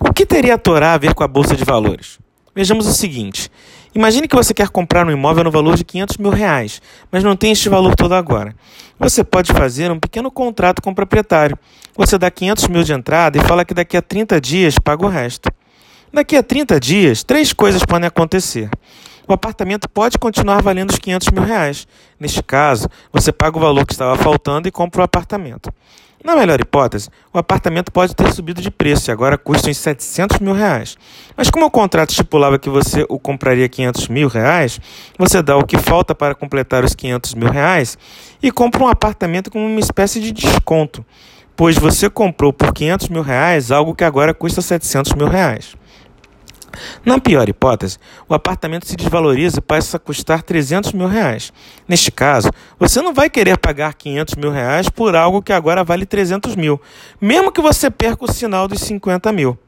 O que teria a Torá a ver com a Bolsa de Valores? Vejamos o seguinte. Imagine que você quer comprar um imóvel no valor de 500 mil reais, mas não tem este valor todo agora. Você pode fazer um pequeno contrato com o proprietário. Você dá 500 mil de entrada e fala que daqui a 30 dias paga o resto. Daqui a 30 dias, três coisas podem acontecer. O apartamento pode continuar valendo os 500 mil reais. Neste caso, você paga o valor que estava faltando e compra o apartamento. Na melhor hipótese, o apartamento pode ter subido de preço e agora custa uns 700 mil reais. Mas como o contrato estipulava que você o compraria 500 mil reais, você dá o que falta para completar os 500 mil reais e compra um apartamento com uma espécie de desconto, pois você comprou por 500 mil reais algo que agora custa 700 mil reais. Na pior hipótese, o apartamento se desvaloriza e passa a custar 300 mil reais. Neste caso, você não vai querer pagar 500 mil reais por algo que agora vale 300 mil, mesmo que você perca o sinal dos 50 mil.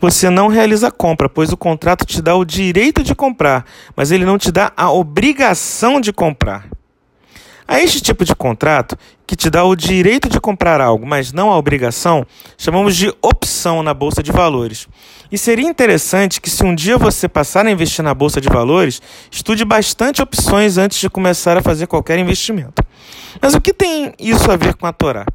Você não realiza a compra, pois o contrato te dá o direito de comprar, mas ele não te dá a obrigação de comprar. A este tipo de contrato, que te dá o direito de comprar algo, mas não a obrigação, chamamos de opção na bolsa de valores. E seria interessante que, se um dia você passar a investir na bolsa de valores, estude bastante opções antes de começar a fazer qualquer investimento. Mas o que tem isso a ver com a Torá?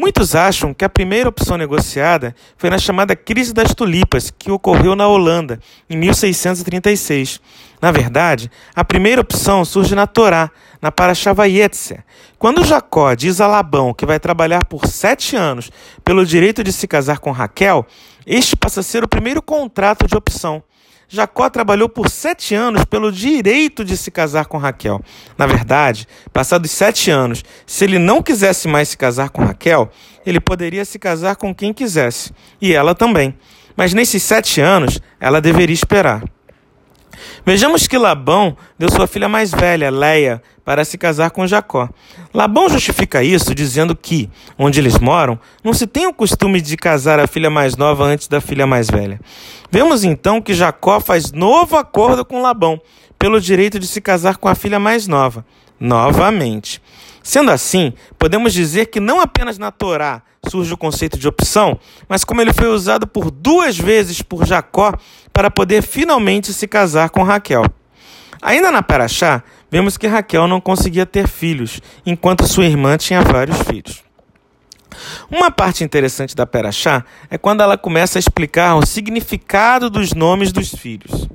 Muitos acham que a primeira opção negociada foi na chamada crise das tulipas, que ocorreu na Holanda, em 1636. Na verdade, a primeira opção surge na Torá, na Parashá Vayetzer. Quando Jacó diz a Labão que vai trabalhar por sete anos pelo direito de se casar com Raquel, este passa a ser o primeiro contrato de opção. Jacó trabalhou por sete anos pelo direito de se casar com Raquel. Na verdade, passados sete anos, se ele não quisesse mais se casar com Raquel, ele poderia se casar com quem quisesse, e ela também. Mas nesses sete anos, ela deveria esperar. Vejamos que Labão deu sua filha mais velha, Leia, para se casar com Jacó. Labão justifica isso dizendo que, onde eles moram, não se tem o costume de casar a filha mais nova antes da filha mais velha. Vemos então que Jacó faz novo acordo com Labão, pelo direito de se casar com a filha mais nova, novamente. Sendo assim, podemos dizer que não apenas na Torá surge o conceito de opção, mas como ele foi usado por duas vezes por Jacó para poder finalmente se casar com Raquel. Ainda na Paraxá, vemos que Raquel não conseguia ter filhos, enquanto sua irmã tinha vários filhos. Uma parte interessante da Paraxá é quando ela começa a explicar o significado dos nomes dos filhos.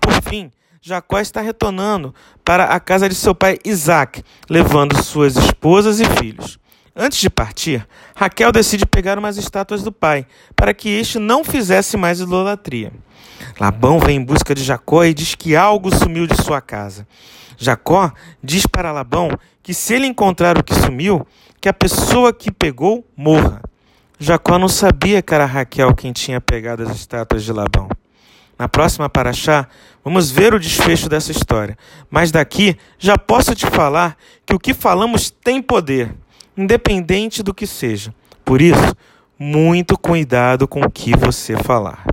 Por fim, Jacó está retornando para a casa de seu pai Isaac, levando suas esposas e filhos. Antes de partir, Raquel decide pegar umas estátuas do pai, para que este não fizesse mais idolatria. Labão vem em busca de Jacó e diz que algo sumiu de sua casa. Jacó diz para Labão que se ele encontrar o que sumiu, que a pessoa que pegou morra. Jacó não sabia que era Raquel quem tinha pegado as estátuas de Labão. Na próxima paraxá, vamos ver o desfecho dessa história. Mas daqui já posso te falar que o que falamos tem poder, independente do que seja. Por isso, muito cuidado com o que você falar.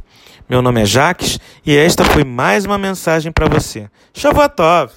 Meu nome é Jaques e esta foi mais uma mensagem para você. Shavuot!